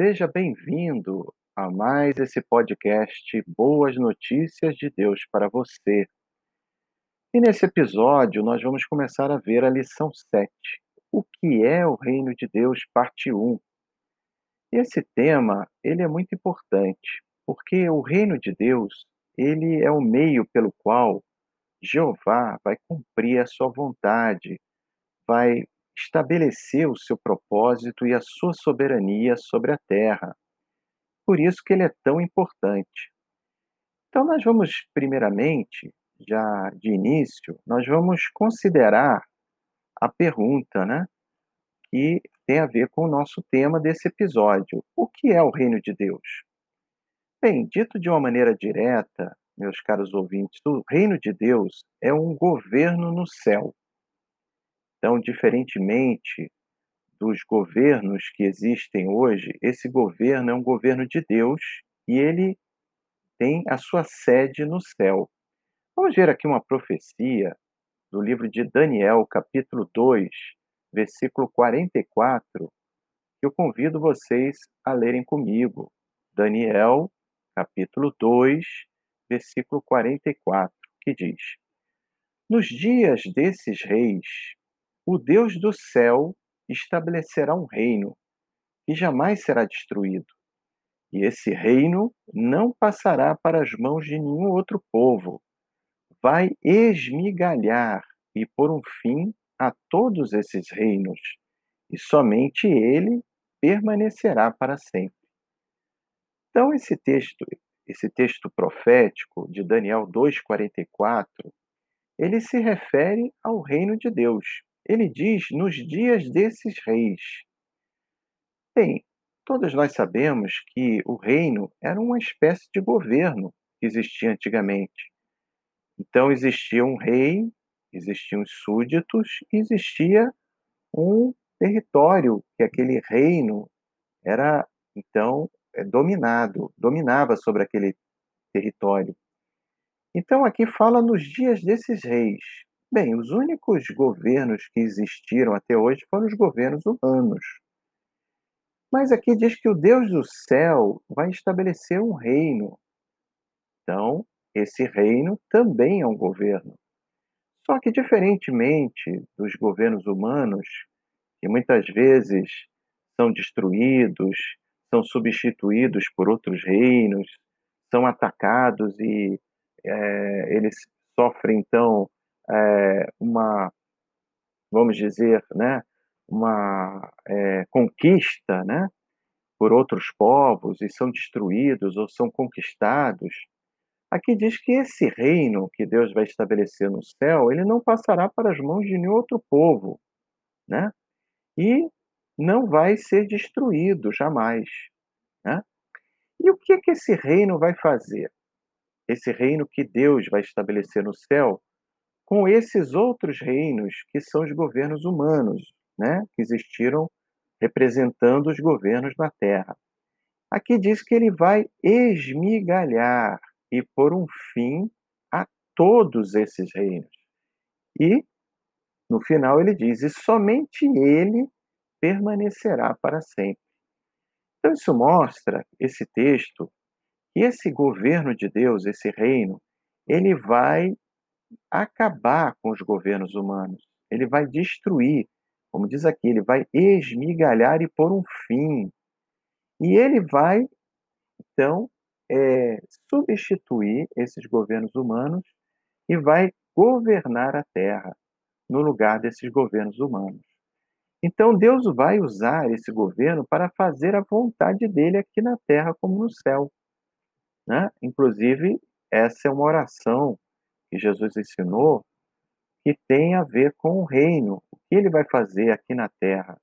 Seja bem-vindo a mais esse podcast Boas Notícias de Deus para você. E nesse episódio nós vamos começar a ver a lição 7, o que é o reino de Deus, parte 1. Esse tema, ele é muito importante, porque o reino de Deus, ele é o meio pelo qual Jeová vai cumprir a sua vontade, vai estabelecer o seu propósito e a sua soberania sobre a terra. Por isso que ele é tão importante. Então nós vamos primeiramente, já de início, nós vamos considerar a pergunta, né, que tem a ver com o nosso tema desse episódio. O que é o reino de Deus? Bem, dito de uma maneira direta, meus caros ouvintes, o reino de Deus é um governo no céu. Então, diferentemente dos governos que existem hoje, esse governo é um governo de Deus e ele tem a sua sede no céu. Vamos ver aqui uma profecia do livro de Daniel, capítulo 2, versículo 44, que eu convido vocês a lerem comigo. Daniel, capítulo 2, versículo 44, que diz: Nos dias desses reis, o Deus do céu estabelecerá um reino que jamais será destruído. E esse reino não passará para as mãos de nenhum outro povo. Vai esmigalhar e pôr um fim a todos esses reinos, e somente ele permanecerá para sempre. Então esse texto, esse texto profético de Daniel 2:44, ele se refere ao reino de Deus, ele diz nos dias desses reis. Bem, todos nós sabemos que o reino era uma espécie de governo que existia antigamente. Então existia um rei, existiam os súditos, existia um território que aquele reino era então é, dominado, dominava sobre aquele território. Então aqui fala nos dias desses reis. Bem, os únicos governos que existiram até hoje foram os governos humanos. Mas aqui diz que o Deus do céu vai estabelecer um reino. Então, esse reino também é um governo. Só que, diferentemente dos governos humanos, que muitas vezes são destruídos, são substituídos por outros reinos, são atacados e é, eles sofrem, então, é, uma, vamos dizer, né, uma é, conquista, né, por outros povos e são destruídos ou são conquistados. Aqui diz que esse reino que Deus vai estabelecer no céu, ele não passará para as mãos de nenhum outro povo, né? E não vai ser destruído jamais, né? E o que é que esse reino vai fazer? Esse reino que Deus vai estabelecer no céu, com esses outros reinos que são os governos humanos, né, que existiram representando os governos na Terra. Aqui diz que ele vai esmigalhar e pôr um fim a todos esses reinos. E, no final, ele diz: e somente ele permanecerá para sempre. Então, isso mostra, esse texto, que esse governo de Deus, esse reino, ele vai acabar com os governos humanos. Ele vai destruir, como diz aqui, ele vai esmigalhar e pôr um fim. E ele vai, então, é, substituir esses governos humanos e vai governar a terra no lugar desses governos humanos. Então Deus vai usar esse governo para fazer a vontade dele aqui na terra como no céu. Né? Inclusive, essa é uma oração que Jesus ensinou que tem a ver com o reino, o que ele vai fazer aqui na terra.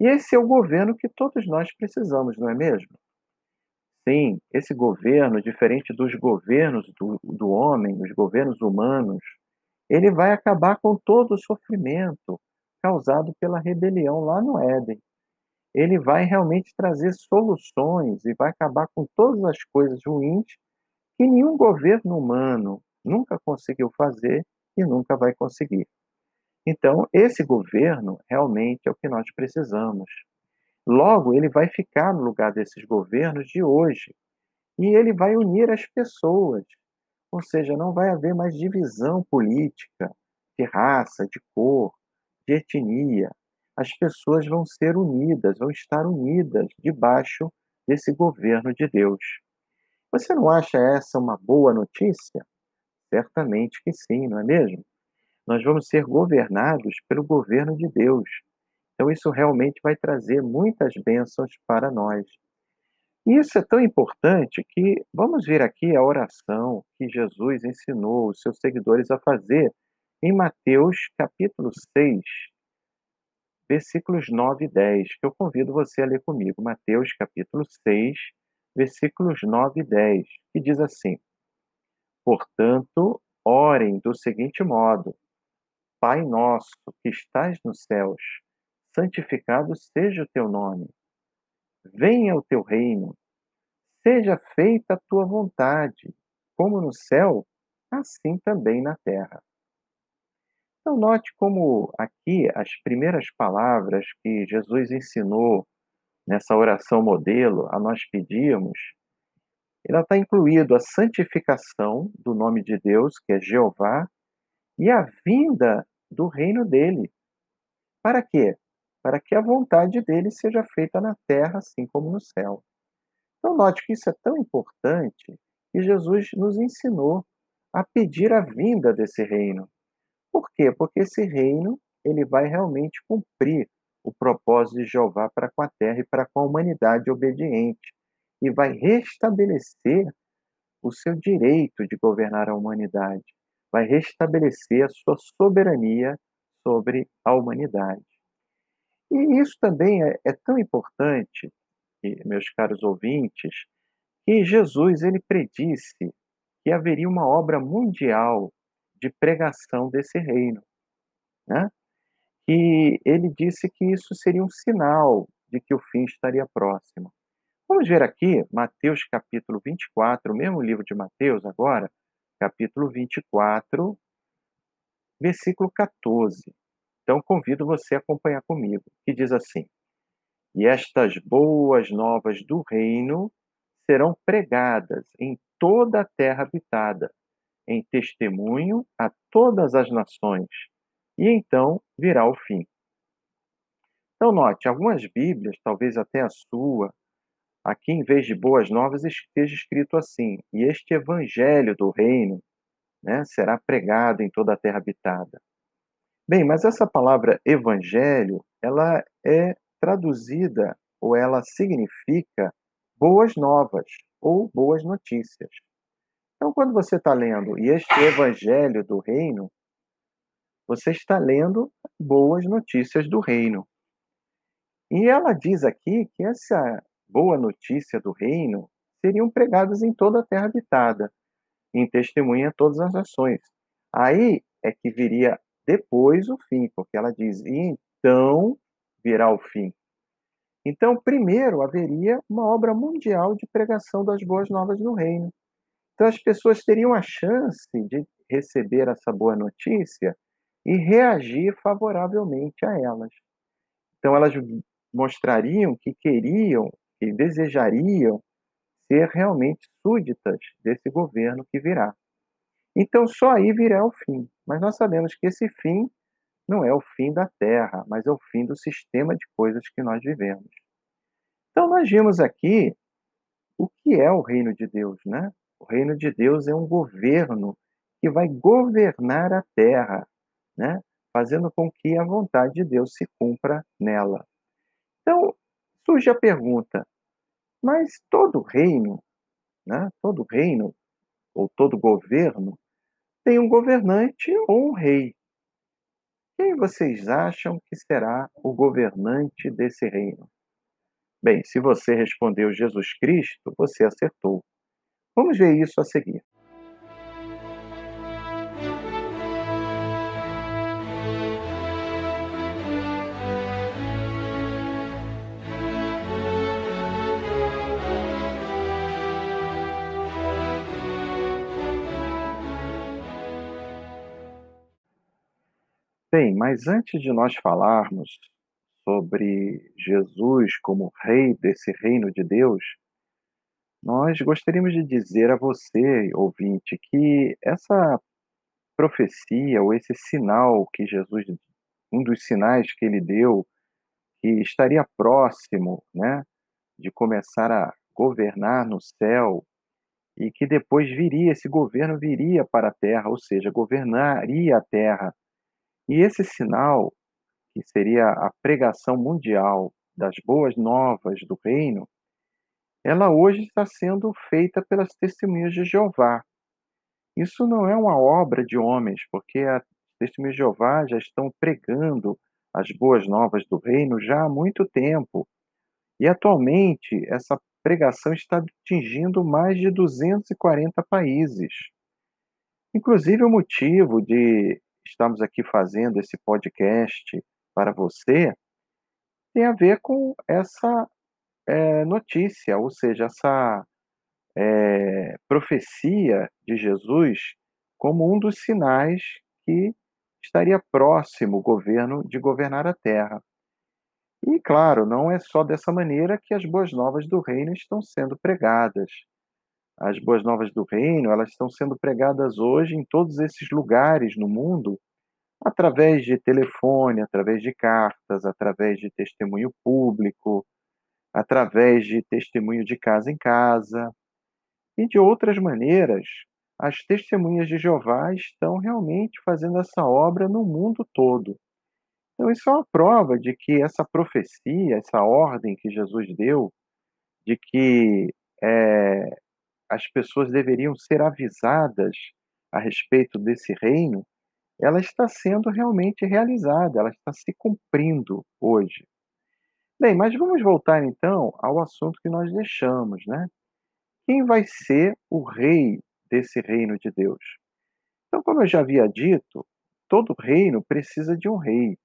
E esse é o governo que todos nós precisamos, não é mesmo? Sim, esse governo, diferente dos governos do, do homem, os governos humanos, ele vai acabar com todo o sofrimento causado pela rebelião lá no Éden. Ele vai realmente trazer soluções e vai acabar com todas as coisas ruins que nenhum governo humano, nunca conseguiu fazer e nunca vai conseguir. Então, esse governo realmente é o que nós precisamos. Logo, ele vai ficar no lugar desses governos de hoje e ele vai unir as pessoas. Ou seja, não vai haver mais divisão política, de raça, de cor, de etnia. As pessoas vão ser unidas, vão estar unidas debaixo desse governo de Deus. Você não acha essa uma boa notícia? Certamente que sim, não é mesmo? Nós vamos ser governados pelo governo de Deus. Então, isso realmente vai trazer muitas bênçãos para nós. E isso é tão importante que vamos ver aqui a oração que Jesus ensinou os seus seguidores a fazer em Mateus capítulo 6, versículos 9 e 10, que eu convido você a ler comigo. Mateus capítulo 6, versículos 9 e 10, que diz assim: Portanto, orem do seguinte modo: Pai nosso que estás nos céus, santificado seja o teu nome. Venha o teu reino. Seja feita a tua vontade, como no céu, assim também na terra. Então, note como aqui as primeiras palavras que Jesus ensinou nessa oração modelo a nós pedirmos, ela está incluído a santificação do nome de Deus, que é Jeová, e a vinda do reino dele. Para quê? Para que a vontade dele seja feita na terra, assim como no céu. Então, note que isso é tão importante que Jesus nos ensinou a pedir a vinda desse reino. Por quê? Porque esse reino ele vai realmente cumprir o propósito de Jeová para com a terra e para com a humanidade obediente e vai restabelecer o seu direito de governar a humanidade, vai restabelecer a sua soberania sobre a humanidade. E isso também é, é tão importante, meus caros ouvintes, que Jesus ele predisse que haveria uma obra mundial de pregação desse reino. Né? E ele disse que isso seria um sinal de que o fim estaria próximo. Vamos ver aqui Mateus capítulo 24, o mesmo livro de Mateus agora, capítulo 24, versículo 14. Então convido você a acompanhar comigo, que diz assim: E estas boas novas do reino serão pregadas em toda a terra habitada, em testemunho a todas as nações, e então virá o fim. Então, note, algumas Bíblias, talvez até a sua, aqui em vez de boas novas, esteja escrito assim: e este evangelho do reino né, será pregado em toda a terra habitada. Bem, mas essa palavra evangelho, ela é traduzida ou ela significa boas novas ou boas notícias. Então, quando você está lendo e este evangelho do reino, você está lendo boas notícias do reino. E ela diz aqui que essa boa notícia do reino seriam pregadas em toda a terra habitada, em testemunha a todas as nações. Aí é que viria depois o fim, porque ela diz: e então virá o fim. Então, primeiro haveria uma obra mundial de pregação das boas novas do reino. Então, as pessoas teriam a chance de receber essa boa notícia e reagir favoravelmente a elas. Então, elas mostrariam que queriam, que desejariam ser realmente súditas desse governo que virá. Então, só aí virá o fim. Mas nós sabemos que esse fim não é o fim da Terra, mas é o fim do sistema de coisas que nós vivemos. Então, nós vimos aqui o que é o reino de Deus, né? O reino de Deus é um governo que vai governar a terra, né? fazendo com que a vontade de Deus se cumpra nela. Então, surge a pergunta: mas todo reino, né? todo reino, ou todo governo, tem um governante ou um rei. Quem vocês acham que será o governante desse reino? Bem, se você respondeu Jesus Cristo, você acertou. Vamos ver isso a seguir. Bem, mas antes de nós falarmos sobre Jesus como rei desse reino de Deus, nós gostaríamos de dizer a você, ouvinte, que essa profecia ou esse sinal que Jesus um dos sinais que ele deu, que estaria próximo, né, de começar a governar no céu e que depois viria, esse governo viria para a terra, ou seja, governaria a terra. E esse sinal, que seria a pregação mundial das boas novas do reino, ela hoje está sendo feita pelas testemunhas de Jeová. Isso não é uma obra de homens, porque as testemunhas de Jeová já estão pregando as boas novas do reino já há muito tempo. E atualmente essa pregação está atingindo mais de 240 países. Inclusive, o motivo de estarmos aqui fazendo esse podcast para você tem a ver com essa é, notícia, ou seja, essa é, profecia de Jesus como um dos sinais que estaria próximo o governo de governar a terra. E, claro, não é só dessa maneira que as boas novas do reino estão sendo pregadas. As boas novas do reino, elas estão sendo pregadas hoje em todos esses lugares no mundo, através de telefone, através de cartas, através de testemunho público, através de testemunho de casa em casa e de outras maneiras. As testemunhas de Jeová estão realmente fazendo essa obra no mundo todo. Então, isso é uma prova de que essa profecia, essa ordem que Jesus deu, de que é, as pessoas deveriam ser avisadas a respeito desse reino, ela está sendo realmente realizada, ela está se cumprindo hoje. Bem, mas vamos voltar então ao assunto que nós deixamos, né? Quem vai ser o rei desse reino de Deus? Então, como eu já havia dito, todo reino precisa de um rei.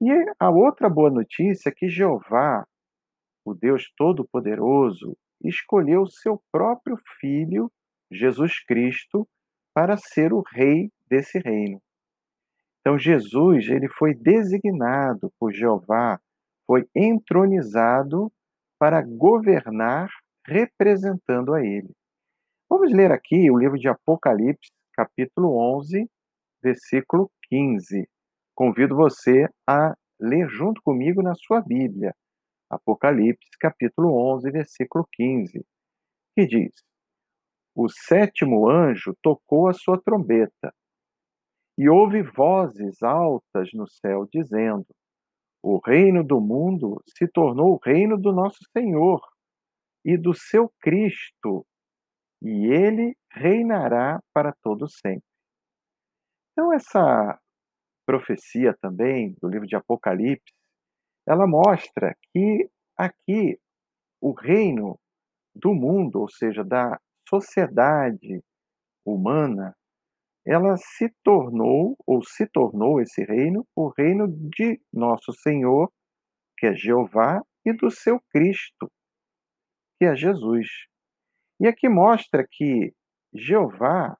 E a outra boa notícia é que Jeová, o Deus Todo-Poderoso, escolheu seu próprio filho, Jesus Cristo, para ser o rei desse reino. Então Jesus, ele foi designado por Jeová, foi entronizado para governar representando a ele. Vamos ler aqui o livro de Apocalipse, capítulo 11, versículo 15. Convido você a ler junto comigo na sua Bíblia, Apocalipse, capítulo 11, versículo 15, que diz: O sétimo anjo tocou a sua trombeta, e houve vozes altas no céu dizendo: O reino do mundo se tornou o reino do nosso Senhor e do seu Cristo, e ele reinará para todo sempre. Então essa profecia também do livro de Apocalipse, ela mostra que aqui o reino do mundo, ou seja, da sociedade humana, ela se tornou, ou se tornou esse reino, o reino de nosso Senhor, que é Jeová, e do seu Cristo, que é Jesus. E aqui mostra que Jeová,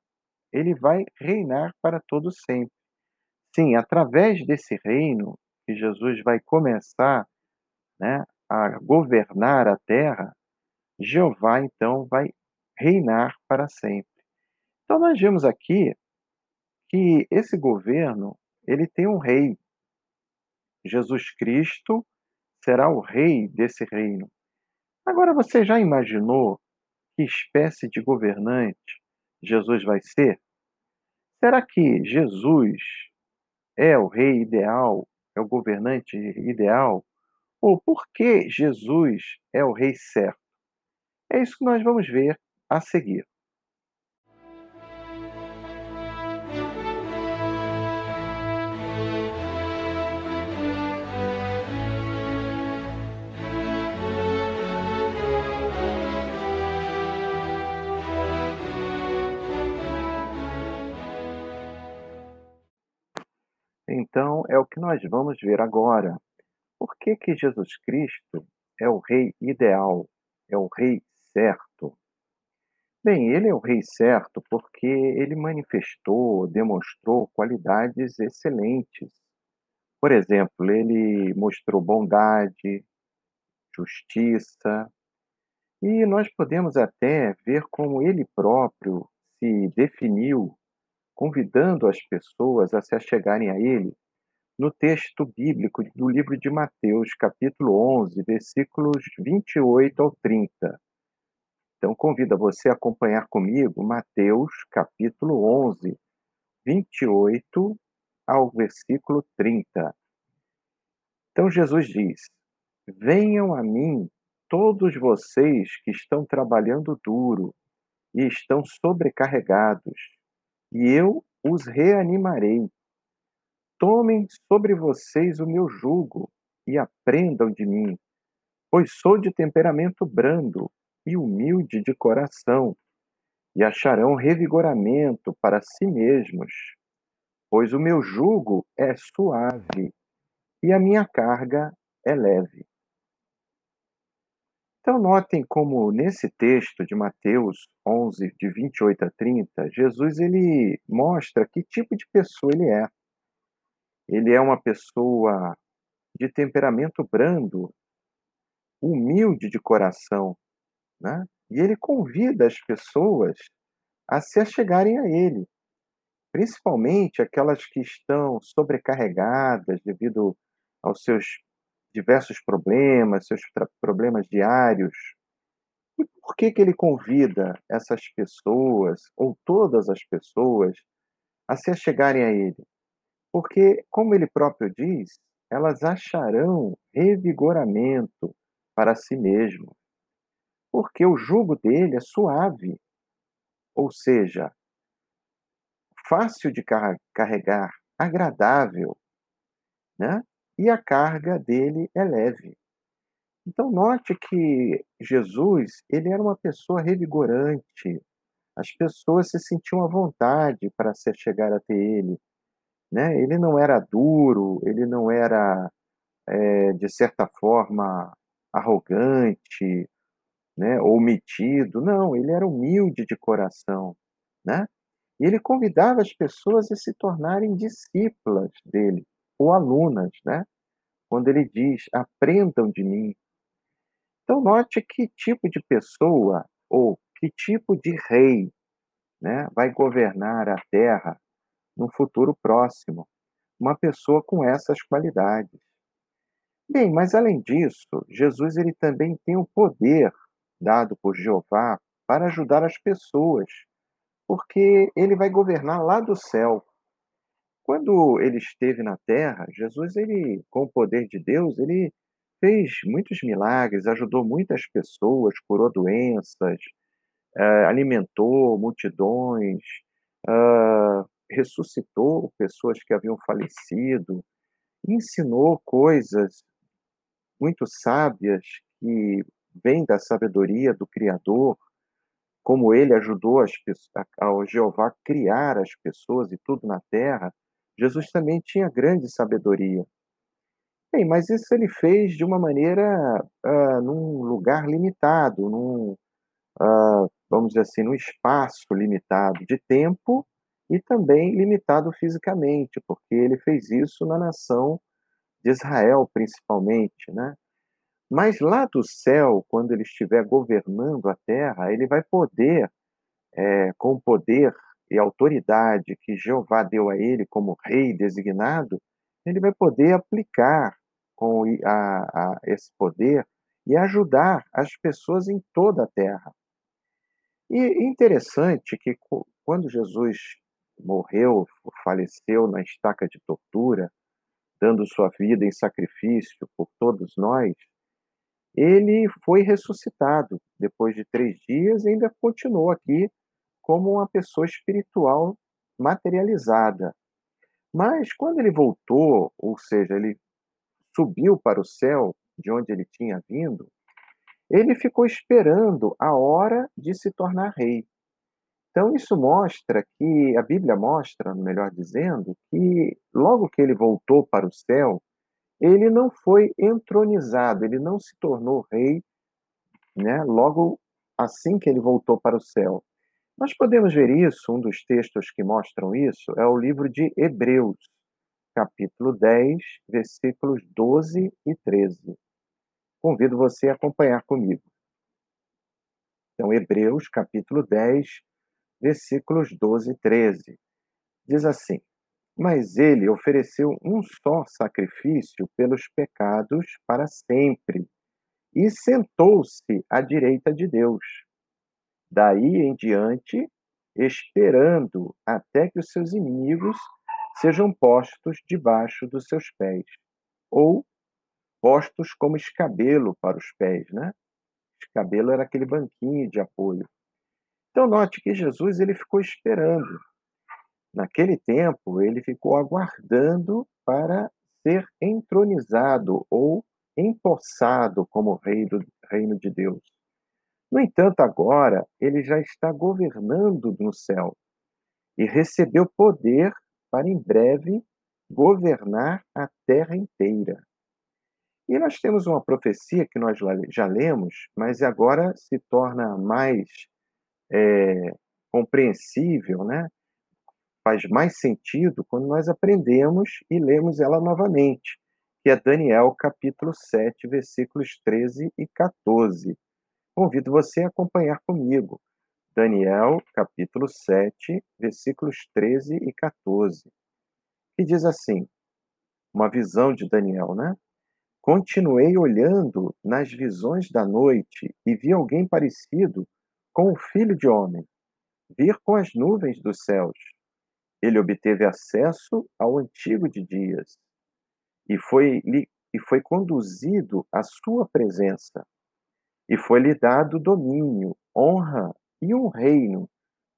ele vai reinar para todo sempre. Sim, através desse reino que Jesus vai começar né, a governar a terra, Jeová então vai reinar para sempre. Então nós vemos aqui que esse governo ele tem um rei. Jesus Cristo será o rei desse reino. Agora você já imaginou que espécie de governante Jesus vai ser? Será que Jesus é o rei ideal, é o governante ideal? Ou por que Jesus é o rei certo? É isso que nós vamos ver a seguir. Então, é o que nós vamos ver agora. Por que, que Jesus Cristo é o rei ideal, é o rei certo? Bem, ele é o rei certo porque ele manifestou, demonstrou qualidades excelentes. Por exemplo, ele mostrou bondade, justiça, e nós podemos até ver como ele próprio se definiu, convidando as pessoas a se achegarem a ele, no texto bíblico do livro de Mateus, capítulo 11, versículos 28 ao 30. Então, convido você a acompanhar comigo Mateus, capítulo 11, 28 ao versículo 30. Então, Jesus diz: Venham a mim todos vocês que estão trabalhando duro e estão sobrecarregados, e eu os reanimarei. Tomem sobre vocês o meu jugo e aprendam de mim, pois sou de temperamento brando e humilde de coração, e acharão revigoramento para si mesmos, pois o meu jugo é suave e a minha carga é leve. Então, notem como nesse texto de Mateus 11, de 28 a 30, Jesus ele mostra que tipo de pessoa ele é. Ele é uma pessoa de temperamento brando, humilde de coração, né? E ele convida as pessoas a se achegarem a ele, principalmente aquelas que estão sobrecarregadas devido aos seus diversos problemas, seus problemas diários. E por que que ele convida essas pessoas ou todas as pessoas a se achegarem a ele? Porque, como ele próprio diz, elas acharão revigoramento para si mesmo porque o jugo dele é suave, ou seja, fácil de carregar, agradável, né? E a carga dele é leve. Então note que Jesus, ele era uma pessoa revigorante. As pessoas se sentiam à vontade para se chegar até ele, né? Ele não era duro, ele não era é, de certa forma arrogante, né, ou metido, não, ele era humilde de coração, né? E ele convidava as pessoas a se tornarem discípulas dele, ou alunas, né? Quando ele diz: "Aprendam de mim". Então note que tipo de pessoa ou que tipo de rei, né, vai governar a terra no futuro próximo. Uma pessoa com essas qualidades. Bem, mas além disso, Jesus ele também tem o poder dado por Jeová para ajudar as pessoas, porque ele vai governar lá do céu. Quando ele esteve na terra, Jesus, ele, com o poder de Deus, ele fez muitos milagres, ajudou muitas pessoas, curou doenças, uh, alimentou multidões, uh, ressuscitou pessoas que haviam falecido, ensinou coisas muito sábias que vem da sabedoria do Criador, como ele ajudou as, ao Jeová criar as pessoas e tudo na terra, Jesus também tinha grande sabedoria. Bem, mas isso ele fez de uma maneira, uh, num lugar limitado, num, uh, vamos dizer assim, num espaço limitado de tempo e também limitado fisicamente, porque ele fez isso na nação de Israel, principalmente, né? Mas lá do céu, quando ele estiver governando a terra, ele vai poder, é, com o poder e autoridade que Jeová deu a ele como rei designado, ele vai poder aplicar com a, a esse poder e ajudar as pessoas em toda a terra. E interessante que quando Jesus morreu, faleceu na estaca de tortura, dando sua vida em sacrifício por todos nós, ele foi ressuscitado depois de três dias e ainda continuou aqui como uma pessoa espiritual materializada. Mas quando ele voltou, ou seja, ele subiu para o céu de onde ele tinha vindo, ele ficou esperando a hora de se tornar rei. Então, isso mostra que, a Bíblia mostra, melhor dizendo, que logo que ele voltou para o céu, ele não foi entronizado, ele não se tornou rei, né? Logo assim que ele voltou para o céu. Nós podemos ver isso, um dos textos que mostram isso é o livro de Hebreus, capítulo 10, versículos 12 e 13. Convido você a acompanhar comigo. Então, Hebreus, capítulo 10, versículos 12 e 13. Diz assim: Mas ele ofereceu um só sacrifício pelos pecados para sempre, e sentou-se à direita de Deus. Daí em diante, esperando até que os seus inimigos sejam postos debaixo dos seus pés, ou postos como escabelo para os pés, né? Escabelo era aquele banquinho de apoio. Então note que Jesus ele ficou esperando. Naquele tempo, ele ficou aguardando para ser entronizado ou empossado como rei do reino de Deus. No entanto, agora ele já está governando no céu e recebeu poder para em breve governar a terra inteira. E nós temos uma profecia que nós já lemos, mas agora se torna mais é, compreensível, né? faz mais sentido quando nós aprendemos e lemos ela novamente, que é Daniel capítulo 7, versículos 13 e 14. Convido você a acompanhar comigo. Daniel, capítulo 7, versículos 13 e 14, que diz assim: uma visão de Daniel, né? Continuei olhando nas visões da noite e vi alguém parecido com o filho de homem vir com as nuvens dos céus. Ele obteve acesso ao antigo de dias e foi, e foi conduzido à sua presença. E foi-lhe dado domínio, honra e um reino,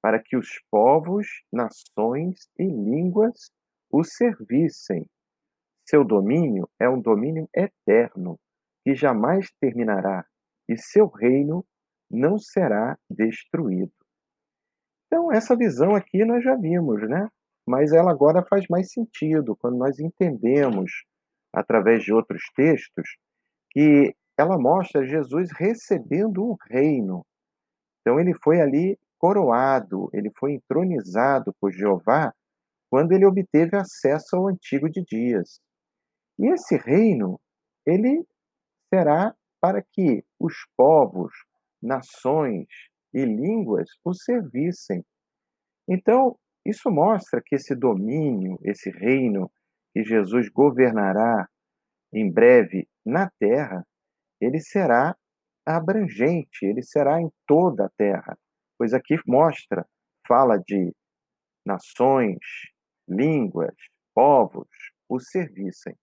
para que os povos, nações e línguas o servissem. Seu domínio é um domínio eterno, que jamais terminará, e seu reino não será destruído. Então, essa visão aqui nós já vimos, né? Mas ela agora faz mais sentido quando nós entendemos, através de outros textos, que ela mostra Jesus recebendo um reino, então ele foi ali coroado, ele foi entronizado por Jeová quando ele obteve acesso ao antigo de dias. E esse reino, ele será para que os povos, nações e línguas o servissem. Então, isso mostra que esse domínio, esse reino que Jesus governará em breve na terra, ele será abrangente, ele será em toda a terra, pois aqui mostra, fala de nações, línguas, povos o servissem.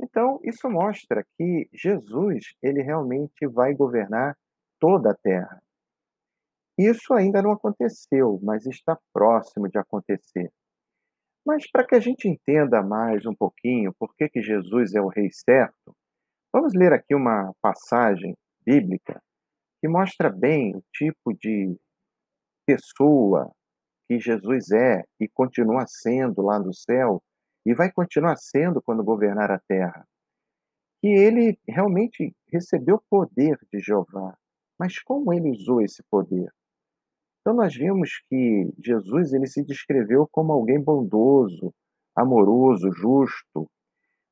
Então, isso mostra que Jesus, ele realmente vai governar toda a terra. Isso ainda não aconteceu, mas está próximo de acontecer. Mas para que a gente entenda mais um pouquinho por que, que Jesus é o rei certo, vamos ler aqui uma passagem bíblica que mostra bem o tipo de pessoa que Jesus é e continua sendo lá no céu e vai continuar sendo quando governar a terra. Que ele realmente recebeu poder de Jeová. Mas como ele usou esse poder? Então nós vimos que Jesus ele se descreveu como alguém bondoso, amoroso, justo,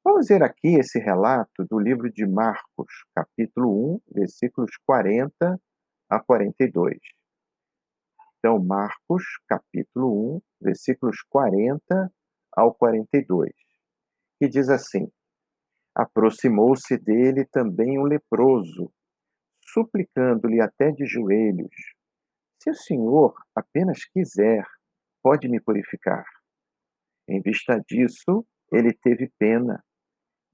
Vamos ver aqui esse relato do livro de Marcos, capítulo 1, versículos 40 a 42. Então, Marcos, capítulo 1, versículos 40 ao 42, que diz assim: Aproximou-se dele também um leproso, suplicando-lhe até de joelhos: Se o Senhor apenas quiser, pode me purificar. Em vista disso, ele teve pena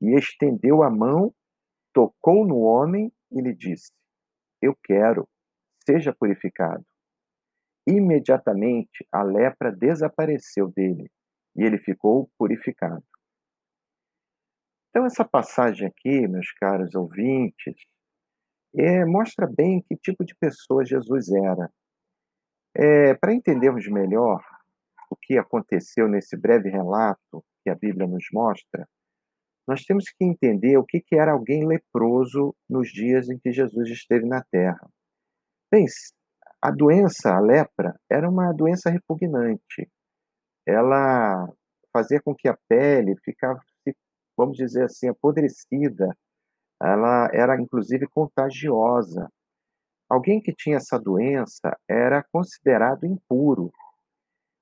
e estendeu a mão, tocou no homem e lhe disse: Eu quero, seja purificado. Imediatamente a lepra desapareceu dele e ele ficou purificado. Então, essa passagem aqui, meus caros ouvintes, é, mostra bem que tipo de pessoa Jesus era. É, Para entendermos melhor o que aconteceu nesse breve relato que a Bíblia nos mostra, nós temos que entender o que, era alguém leproso nos dias em que Jesus esteve na Terra. Bem, a doença, a lepra, era uma doença repugnante. Ela fazia com que a pele ficasse, vamos dizer assim, apodrecida. Ela era inclusive contagiosa. Alguém que tinha essa doença era considerado impuro.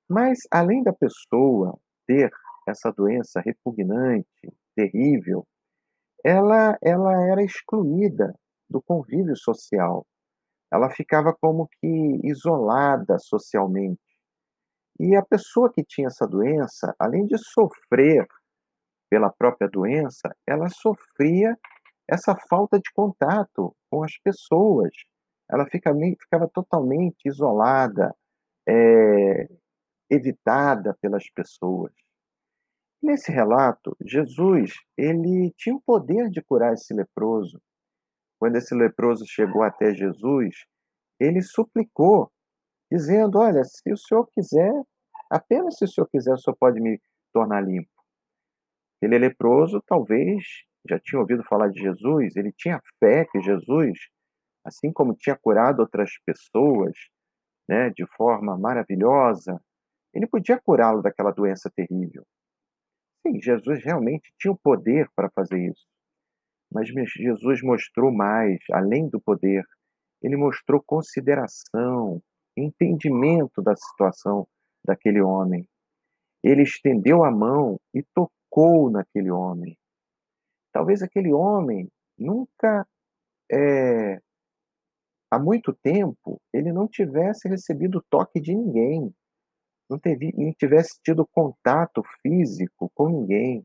Mas além da pessoa ter essa doença repugnante, terrível, ela ela era excluída do convívio social. Ela ficava como que isolada socialmente. E a pessoa que tinha essa doença, além de sofrer pela própria doença, ela sofria essa falta de contato com as pessoas. Ela fica ficava totalmente isolada, eh, evitada pelas pessoas. Nesse relato, Jesus, ele tinha o poder de curar esse leproso. Quando esse leproso chegou até Jesus, ele suplicou, dizendo: Olha, se o senhor quiser, apenas se o senhor quiser, o senhor pode me tornar limpo. Ele é leproso, talvez já tinha ouvido falar de Jesus, ele tinha fé que Jesus, assim como tinha curado outras pessoas, né, de forma maravilhosa, ele podia curá-lo daquela doença terrível. Sim, Jesus realmente tinha o poder para fazer isso. Mas Jesus mostrou mais, além do poder, ele mostrou consideração, entendimento da situação daquele homem. Ele estendeu a mão e tocou naquele homem. Talvez aquele homem nunca, é, há muito tempo, ele não tivesse recebido toque de ninguém não, teve, não tivesse tido contato físico com ninguém.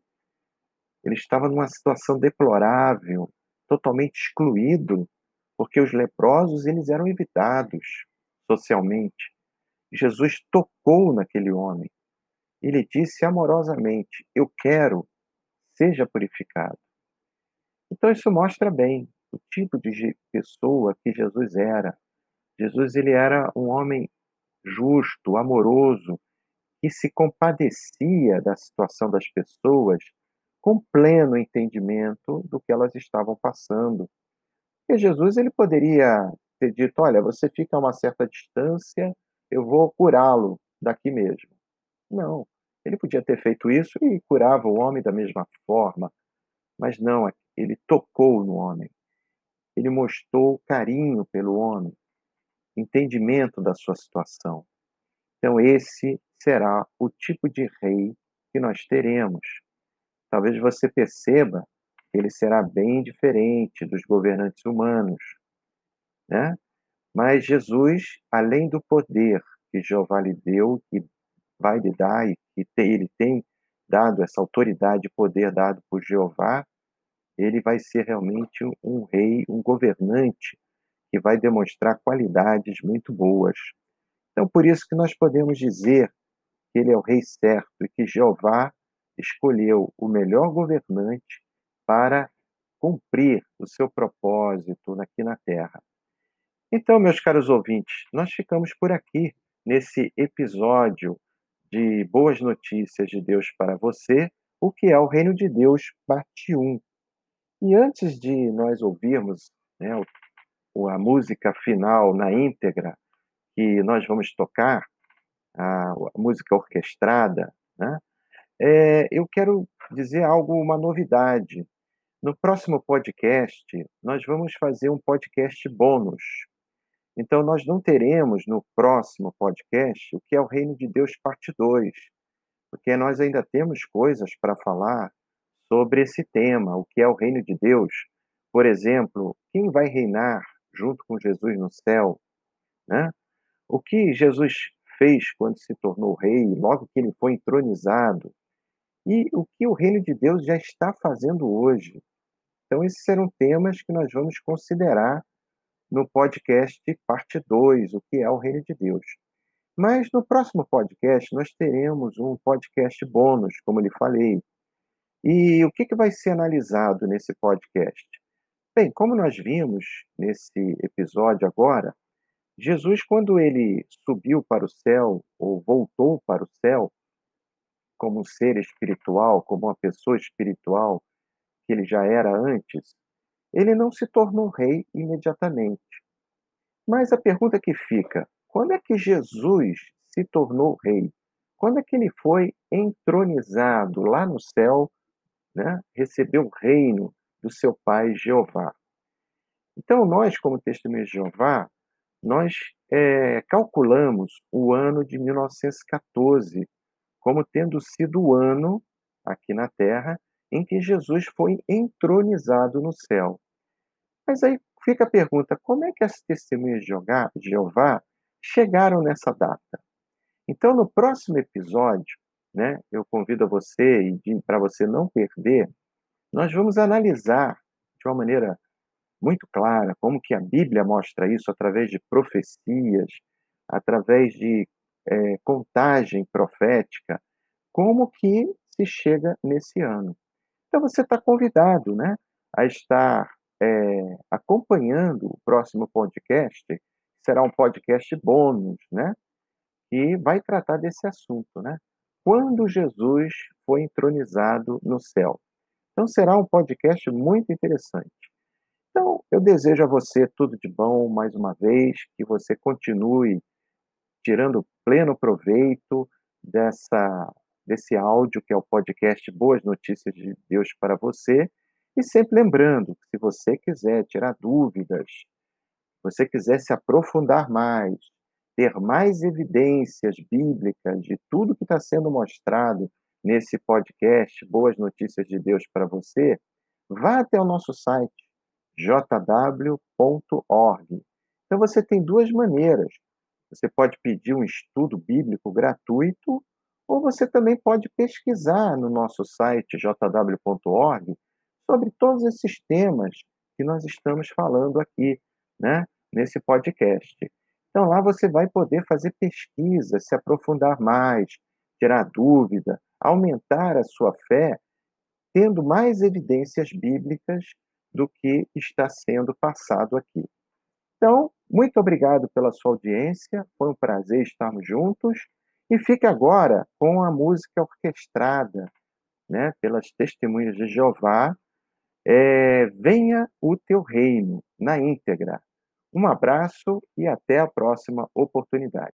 Ele estava numa situação deplorável, totalmente excluído, porque os leprosos eles eram evitados socialmente. Jesus tocou naquele homem. Ele disse amorosamente: Eu quero, seja purificado. Então isso mostra bem o tipo de pessoa que Jesus era. Jesus ele era um homem justo, amoroso, que se compadecia da situação das pessoas com pleno entendimento do que elas estavam passando. Porque Jesus ele poderia ter dito: olha, você fica a uma certa distância, eu vou curá-lo daqui mesmo. Não, ele podia ter feito isso e curava o homem da mesma forma, mas não, ele tocou no homem. Ele mostrou carinho pelo homem, entendimento da sua situação. Então, esse será o tipo de rei que nós teremos. Talvez você perceba que ele será bem diferente dos governantes humanos, né? Mas Jesus, além do poder que Jeová lhe deu, que vai lhe dar e que ele tem dado essa autoridade e poder dado por Jeová, ele vai ser realmente um rei, um governante que vai demonstrar qualidades muito boas. Então, por isso que nós podemos dizer que ele é o rei certo e que Jeová escolheu o melhor governante para cumprir o seu propósito aqui na terra. Então, meus caros ouvintes, nós ficamos por aqui nesse episódio de Boas Notícias de Deus para você, o que é o Reino de Deus, parte 1. E antes de nós ouvirmos né, a música final na íntegra que nós vamos tocar, a, música orquestrada, né? É, eu quero dizer algo, uma novidade. No próximo podcast, nós vamos fazer um podcast bônus. Então, nós não teremos no próximo podcast o que é o Reino de Deus, parte 2, porque nós ainda temos coisas para falar sobre esse tema, o que é o Reino de Deus. Por exemplo, quem vai reinar junto com Jesus no céu? Né? O que Jesus fez quando se tornou rei, logo que ele foi entronizado, e o que o reino de Deus já está fazendo hoje. Então, esses serão temas que nós vamos considerar no podcast parte 2, o que é o reino de Deus. Mas no próximo podcast nós teremos um podcast bônus, como lhe falei. E o que, que vai ser analisado nesse podcast? Bem, como nós vimos nesse episódio agora, Jesus, quando ele subiu para o céu, ou voltou para o céu, como um ser espiritual, como uma pessoa espiritual que ele já era antes, ele não se tornou rei imediatamente. Mas a pergunta que fica: quando é que Jesus se tornou rei? Quando é que ele foi entronizado lá no céu, né, recebeu o reino do seu pai Jeová. Então, nós, como testemunhas de Jeová, nós é, calculamos o ano de 1914 como tendo sido o ano, aqui na Terra, em que Jesus foi entronizado no céu. Mas aí fica a pergunta: como é que as testemunhas de Jeová chegaram nessa data? Então, no próximo episódio, né, eu convido a você, e para você não perder, nós vamos analisar de uma maneira muito clara como que a Bíblia mostra isso através de profecias, através de é, contagem profética, como que se chega nesse ano. Então você está convidado, né, a estar é, acompanhando o próximo podcast, será um podcast bônus, né, que vai tratar desse assunto, né, quando Jesus foi entronizado no céu. Então será um podcast muito interessante. Então, eu desejo a você tudo de bom mais uma vez, que você continue tirando pleno proveito dessa desse áudio que é o podcast Boas Notícias de Deus para você, e sempre lembrando que se você quiser tirar dúvidas, você quiser se aprofundar mais, ter mais evidências bíblicas de tudo que está sendo mostrado nesse podcast Boas Notícias de Deus para você, vá até o nosso site jw.org. Então você tem duas maneiras. Você pode pedir um estudo bíblico gratuito, ou você também pode pesquisar no nosso site jw.org sobre todos esses temas que nós estamos falando aqui, né, nesse podcast. Então lá você vai poder fazer pesquisa, se aprofundar mais, tirar dúvida, aumentar a sua fé, tendo mais evidências bíblicas do que está sendo passado aqui. Então, muito obrigado pela sua audiência, foi um prazer estarmos juntos e fique agora com a música orquestrada né, pelas testemunhas de Jeová, é, Venha o Teu Reino, na íntegra. Um abraço e até a próxima oportunidade.